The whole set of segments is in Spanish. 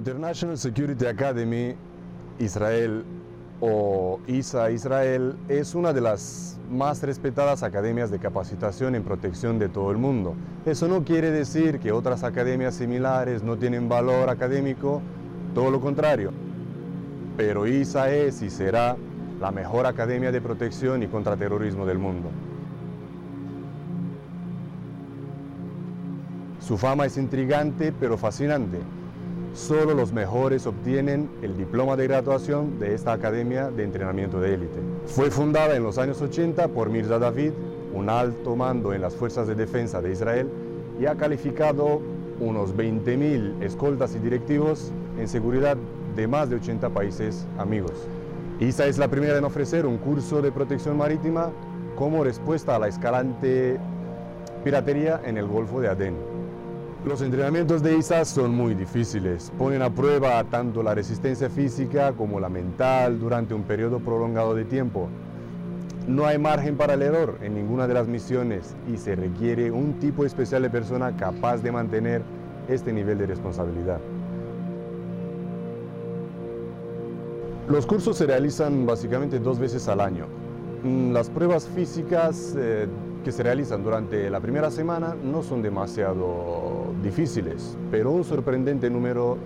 International Security Academy Israel o ISA Israel es una de las más respetadas academias de capacitación en protección de todo el mundo. Eso no quiere decir que otras academias similares no tienen valor académico, todo lo contrario. Pero ISA es y será la mejor academia de protección y contraterrorismo del mundo. Su fama es intrigante pero fascinante. Solo los mejores obtienen el diploma de graduación de esta Academia de Entrenamiento de Élite. Fue fundada en los años 80 por Mirza David, un alto mando en las Fuerzas de Defensa de Israel, y ha calificado unos 20.000 escoltas y directivos en seguridad de más de 80 países amigos. ISA es la primera en ofrecer un curso de protección marítima como respuesta a la escalante piratería en el Golfo de Adén. Los entrenamientos de ISA son muy difíciles, ponen a prueba tanto la resistencia física como la mental durante un periodo prolongado de tiempo. No hay margen para el error en ninguna de las misiones y se requiere un tipo especial de persona capaz de mantener este nivel de responsabilidad. Los cursos se realizan básicamente dos veces al año. Mm, las pruebas físicas eh, que se realizan durante la primera semana no son demasiado difíciles, pero un sorprendente número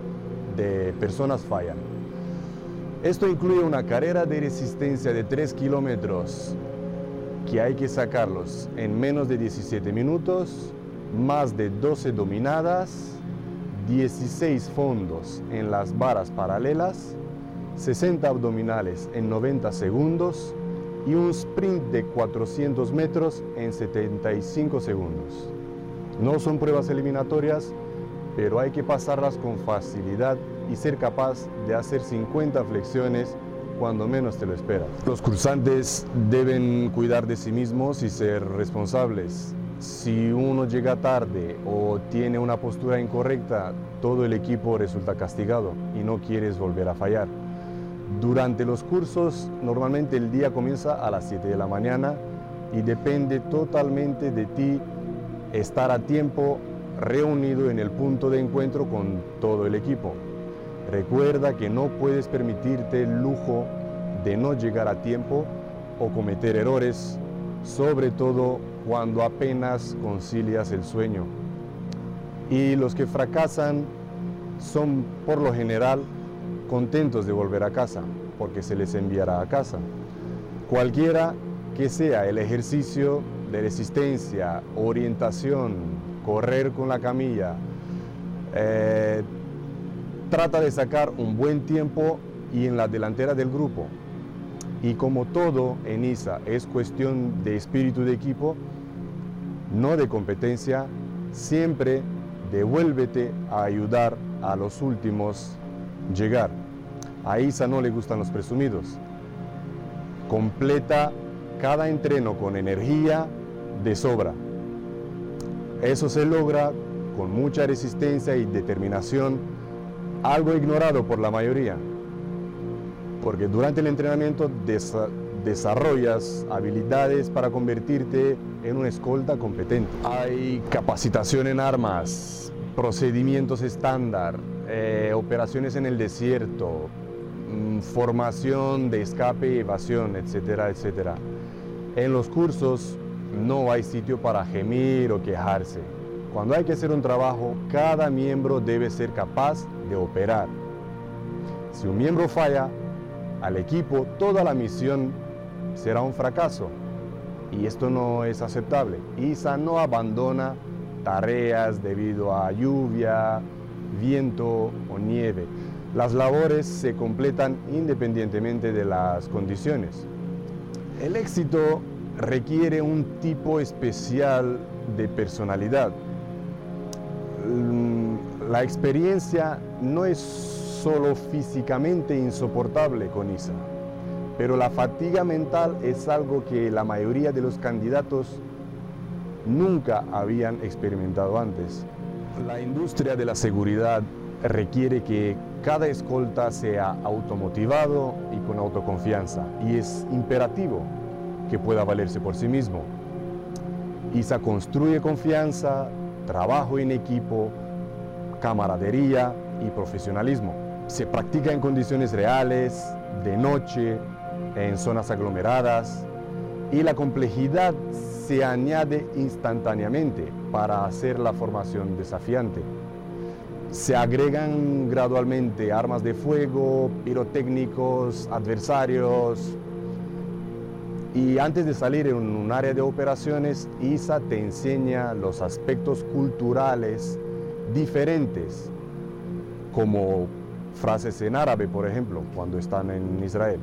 de personas fallan. Esto incluye una carrera de resistencia de 3 kilómetros que hay que sacarlos en menos de 17 minutos, más de 12 dominadas, 16 fondos en las varas paralelas, 60 abdominales en 90 segundos, y un sprint de 400 metros en 75 segundos. No son pruebas eliminatorias, pero hay que pasarlas con facilidad y ser capaz de hacer 50 flexiones cuando menos te lo esperas. Los cursantes deben cuidar de sí mismos y ser responsables. Si uno llega tarde o tiene una postura incorrecta, todo el equipo resulta castigado y no quieres volver a fallar. Durante los cursos normalmente el día comienza a las 7 de la mañana y depende totalmente de ti estar a tiempo reunido en el punto de encuentro con todo el equipo. Recuerda que no puedes permitirte el lujo de no llegar a tiempo o cometer errores, sobre todo cuando apenas concilias el sueño. Y los que fracasan son por lo general contentos de volver a casa, porque se les enviará a casa. Cualquiera que sea el ejercicio de resistencia, orientación, correr con la camilla, eh, trata de sacar un buen tiempo y en la delantera del grupo. Y como todo en ISA es cuestión de espíritu de equipo, no de competencia, siempre devuélvete a ayudar a los últimos llegar. A Isa no le gustan los presumidos. Completa cada entreno con energía de sobra. Eso se logra con mucha resistencia y determinación, algo ignorado por la mayoría. Porque durante el entrenamiento desarrollas habilidades para convertirte en una escolta competente. Hay capacitación en armas, procedimientos estándar, eh, operaciones en el desierto, mm, formación de escape y evasión, etcétera, etcétera. En los cursos no hay sitio para gemir o quejarse. Cuando hay que hacer un trabajo, cada miembro debe ser capaz de operar. Si un miembro falla, al equipo toda la misión será un fracaso. Y esto no es aceptable. ISA no abandona tareas debido a lluvia, viento o nieve. Las labores se completan independientemente de las condiciones. El éxito requiere un tipo especial de personalidad. Mm, la experiencia no es solo físicamente insoportable con ISA, pero la fatiga mental es algo que la mayoría de los candidatos nunca habían experimentado antes. La industria de la seguridad requiere que cada escolta sea automotivado y con autoconfianza y es imperativo que pueda valerse por sí mismo. ISA construye confianza, trabajo en equipo, camaradería y profesionalismo. Se practica en condiciones reales, de noche, en zonas aglomeradas y la complejidad se añade instantáneamente para hacer la formación desafiante. Se agregan gradualmente armas de fuego, pirotécnicos, adversarios, y antes de salir en un área de operaciones, ISA te enseña los aspectos culturales diferentes, como frases en árabe, por ejemplo, cuando están en Israel.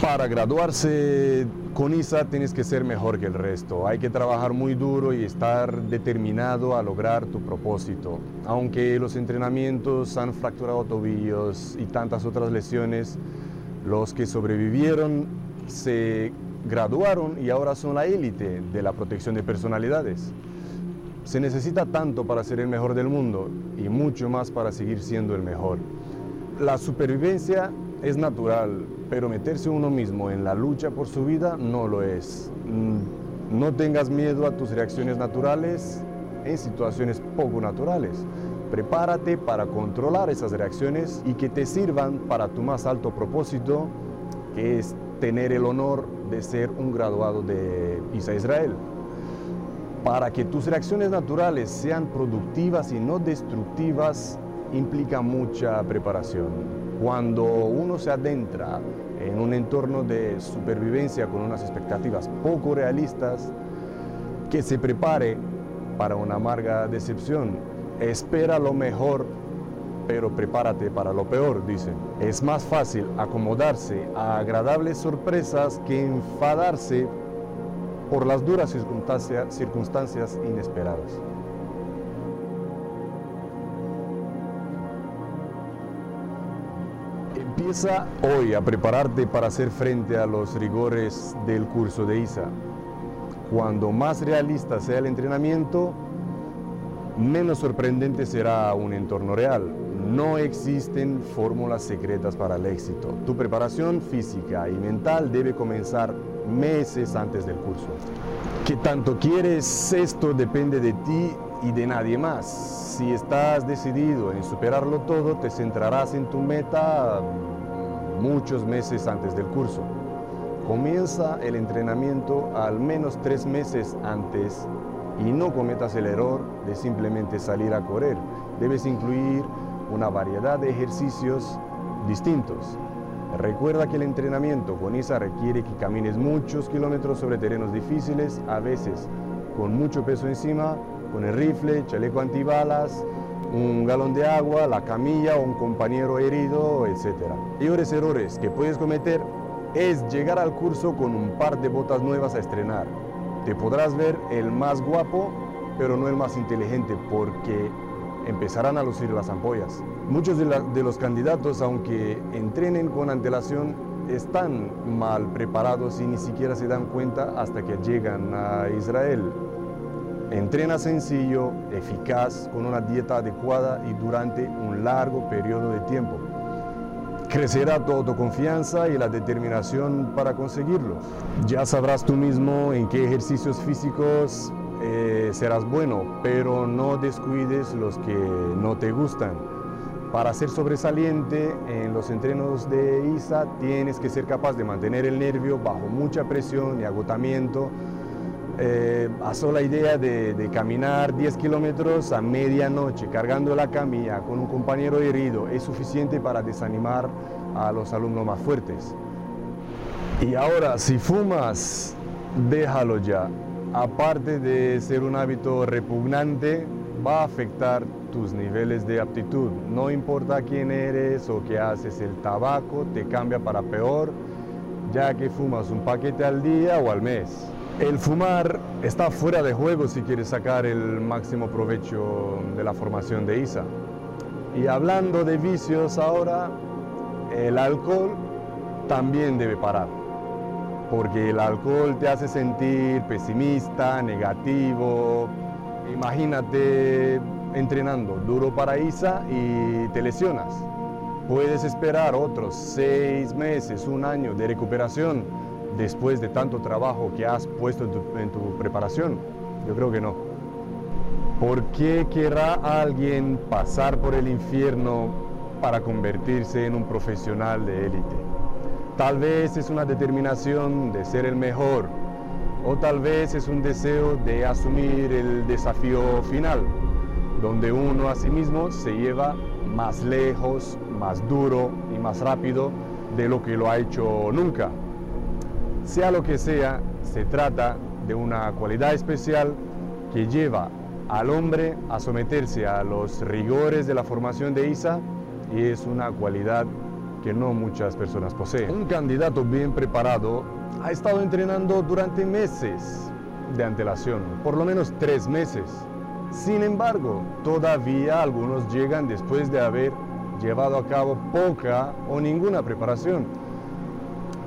Para graduarse con ISA tienes que ser mejor que el resto. Hay que trabajar muy duro y estar determinado a lograr tu propósito. Aunque los entrenamientos han fracturado tobillos y tantas otras lesiones, los que sobrevivieron se graduaron y ahora son la élite de la protección de personalidades. Se necesita tanto para ser el mejor del mundo y mucho más para seguir siendo el mejor. La supervivencia es natural, pero meterse uno mismo en la lucha por su vida no lo es. Mm, no tengas miedo a tus reacciones naturales en situaciones poco naturales. Prepárate para controlar esas reacciones y que te sirvan para tu más alto propósito, que es tener el honor de ser un graduado de ISA Israel. Para que tus reacciones naturales sean productivas y no destructivas, implica mucha preparación. Cuando uno se adentra en un entorno de supervivencia con unas expectativas poco realistas, que se prepare para una amarga decepción. Espera lo mejor pero prepárate para lo peor, dicen. Es más fácil acomodarse a agradables sorpresas que enfadarse por las duras circunstancias, inesperadas. Empieza hoy a prepararte para hacer frente a los rigores del curso de ISA. Cuando más realista sea el entrenamiento, menos sorprendente será un entorno real. No existen fórmulas secretas para el éxito. Tu preparación física y mental debe comenzar meses antes del curso. ¿Qué tanto quieres esto depende de ti y de nadie más. Si estás decidido en superarlo todo, te centrarás en tu meta muchos meses antes del curso. Comienza el entrenamiento al menos tres meses antes y no cometas el error de simplemente salir a correr. Debes incluir una variedad de ejercicios distintos. Recuerda que el entrenamiento con ISA requiere que camines muchos kilómetros sobre terrenos difíciles, a veces con mucho peso encima, con el rifle, chaleco antibalas, un galón de agua, la camilla un compañero herido, etc. Peores errores que puedes cometer es llegar al curso con un par de botas nuevas a estrenar. Te podrás ver el más guapo, pero no el más inteligente, porque empezarán a lucir las ampollas. Muchos de, los candidatos, aunque entrenen con antelación, están mal preparados y ni siquiera se dan cuenta hasta que llegan a Israel. Entrena sencillo, eficaz, con una dieta adecuada y durante un largo periodo de tiempo. Crecerá tu autoconfianza y la determinación para conseguirlo. Ya sabrás tú mismo en qué ejercicios físicos eh, serás bueno, pero no descuides los que no te gustan. Para ser sobresaliente en los entrenos de ISA tienes que ser capaz de mantener el nervio bajo mucha presión y agotamiento. Eh, a sola idea de, de caminar 10 kilómetros a medianoche cargando la camilla con un compañero herido es suficiente para desanimar a los alumnos más fuertes. Y ahora, si fumas, déjalo ya aparte de ser un hábito repugnante, va a afectar tus niveles de aptitud. No importa quién eres o qué haces, el tabaco te cambia para peor, ya que fumas un paquete al día o al mes. El fumar está fuera de juego si quieres sacar el máximo provecho de la formación de ISA. Y hablando de vicios ahora, el alcohol también debe parar porque el alcohol te hace sentir pesimista, negativo. Imagínate entrenando duro para ISA y te lesionas. Puedes esperar otros seis meses, un año de recuperación después de tanto trabajo que has puesto en tu, preparación. Yo creo que no. ¿Por qué querrá alguien pasar por el infierno para convertirse en un profesional de élite? Tal vez es una determinación de ser el mejor o tal vez es un deseo de asumir el desafío final, donde uno a sí mismo se lleva más lejos, más duro y más rápido de lo que lo ha hecho nunca. Sea lo que sea, se trata de una cualidad especial que lleva al hombre a someterse a los rigores de la formación de ISA y es una cualidad que no muchas personas poseen. Un candidato bien preparado ha estado entrenando durante meses de antelación, por lo menos tres meses. Sin embargo, todavía algunos llegan después de haber llevado a cabo poca o ninguna preparación.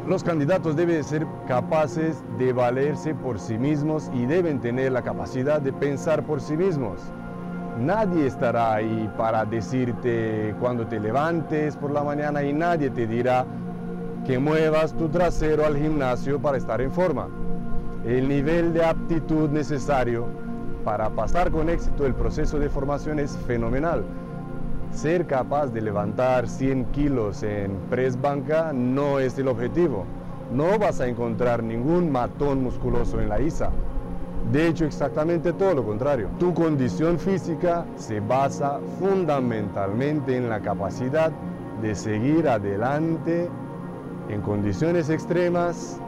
Los candidatos deben ser capaces de valerse por sí mismos y deben tener la capacidad de pensar por sí mismos. Nadie estará ahí para decirte cuando te levantes por la mañana y nadie te dirá que muevas tu trasero al gimnasio para estar en forma. El nivel de aptitud necesario para pasar con éxito el proceso de formación es fenomenal. Ser capaz de levantar 100 kilos en press banca no es el objetivo. No vas a encontrar ningún matón musculoso en la ISA. De hecho, exactamente todo lo contrario. Tu condición física se basa fundamentalmente en la capacidad de seguir adelante en condiciones extremas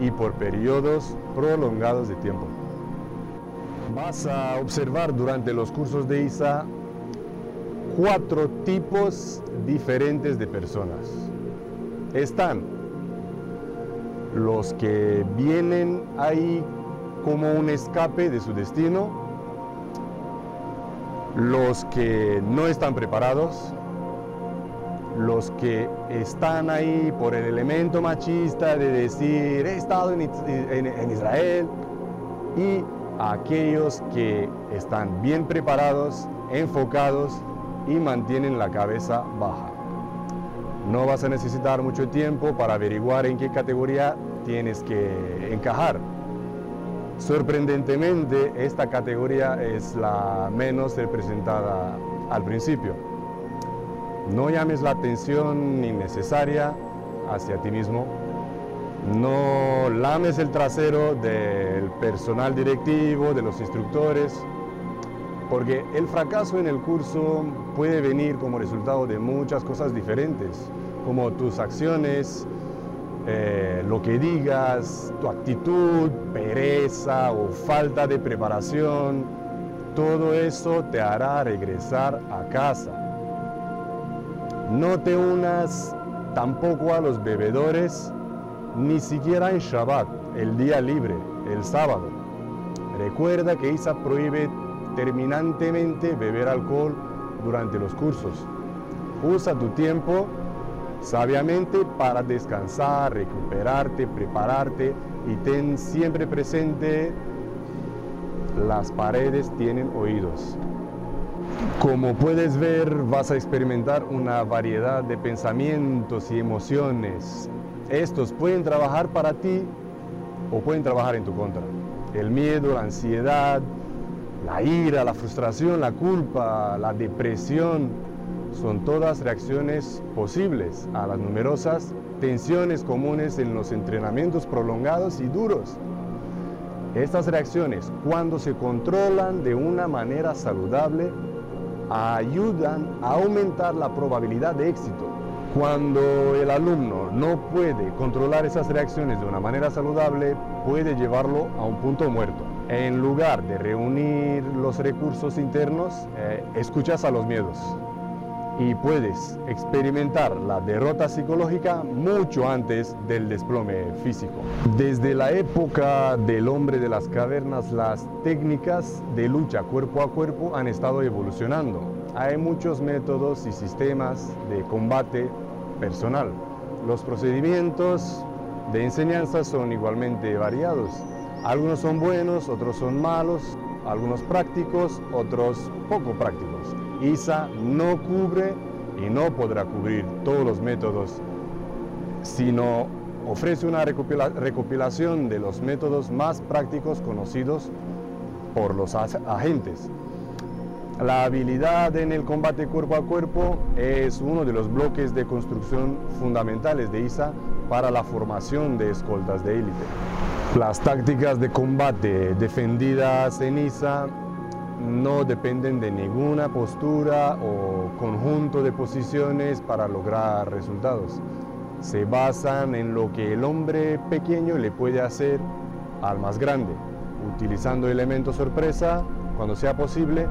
y por periodos prolongados de tiempo. Vas a observar durante los cursos de ISA cuatro tipos diferentes de personas. Están los que vienen ahí como un escape de su destino, los que no están preparados, los que están ahí por el elemento machista de decir he estado en, Israel y aquellos que están bien preparados, enfocados y mantienen la cabeza baja. No vas a necesitar mucho tiempo para averiguar en qué categoría tienes que encajar. Sorprendentemente, esta categoría es la menos representada al principio. No llames la atención innecesaria hacia ti mismo. No lames el trasero del personal directivo, de los instructores, porque el fracaso en el curso puede venir como resultado de muchas cosas diferentes, como tus acciones, eh, lo que digas, tu actitud, pereza o falta de preparación, todo eso te hará regresar a casa. No te unas tampoco a los bebedores, ni siquiera en Shabbat, el día libre, el sábado. Recuerda que Isa prohíbe terminantemente beber alcohol durante los cursos. Usa tu tiempo sabiamente para descansar, recuperarte, prepararte y ten siempre presente las paredes tienen oídos. Como puedes ver, vas a experimentar una variedad de pensamientos y emociones. Estos pueden trabajar para ti o pueden trabajar en tu contra. El miedo, la ansiedad, la ira, la frustración, la culpa, la depresión, son todas reacciones posibles a las numerosas tensiones comunes en los entrenamientos prolongados y duros. Estas reacciones, cuando se controlan de una manera saludable, ayudan a aumentar la probabilidad de éxito. Cuando el alumno no puede controlar esas reacciones de una manera saludable, puede llevarlo a un punto muerto. En lugar de reunir los recursos internos, eh, escuchas a los miedos y puedes experimentar la derrota psicológica mucho antes del desplome físico. Desde la época del hombre de las cavernas, las técnicas de lucha cuerpo a cuerpo han estado evolucionando. Hay muchos métodos y sistemas de combate personal. Los procedimientos de enseñanza son igualmente variados. Algunos son buenos, otros son malos, algunos prácticos, otros poco prácticos. ISA no cubre y no podrá cubrir todos los métodos, sino ofrece una recopilación de los métodos más prácticos conocidos por los agentes. La habilidad en el combate cuerpo a cuerpo es uno de los bloques de construcción fundamentales de ISA para la formación de escoltas de élite. Las tácticas de combate defendidas en ISA no dependen de ninguna postura o conjunto de posiciones para lograr resultados. Se basan en lo que el hombre pequeño le puede hacer al más grande, utilizando elementos sorpresa cuando sea posible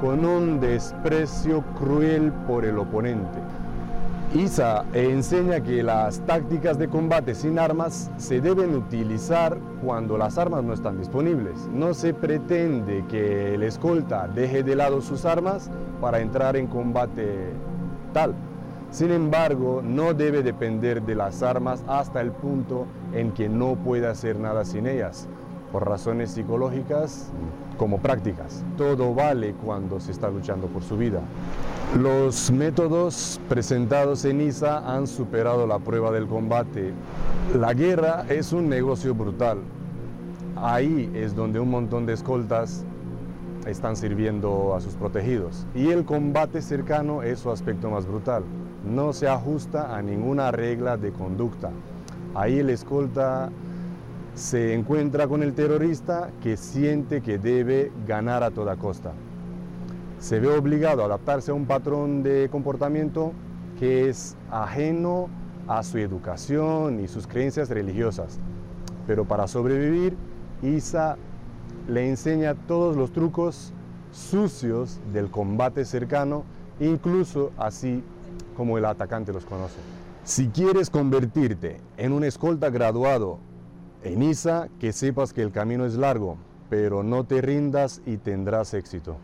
con un desprecio cruel por el oponente. ISA enseña que las tácticas de combate sin armas se deben utilizar cuando las armas no están disponibles. No se pretende que el escolta deje de lado sus armas para entrar en combate tal. Sin embargo, no debe depender de las armas hasta el punto en que no puede hacer nada sin ellas, por razones psicológicas como prácticas. Todo vale cuando se está luchando por su vida. Los métodos presentados en ISA han superado la prueba del combate. La guerra es un negocio brutal. Ahí es donde un montón de escoltas están sirviendo a sus protegidos. Y el combate cercano es su aspecto más brutal. No se ajusta a ninguna regla de conducta. Ahí el escolta se encuentra con el terrorista que siente que debe ganar a toda costa. Se ve obligado a adaptarse a un patrón de comportamiento que es ajeno a su educación y sus creencias religiosas. Pero para sobrevivir, Isa le enseña todos los trucos sucios del combate cercano, incluso así como el atacante los conoce. Si quieres convertirte en un escolta graduado en ISA, que sepas que el camino es largo, pero no te rindas y tendrás éxito.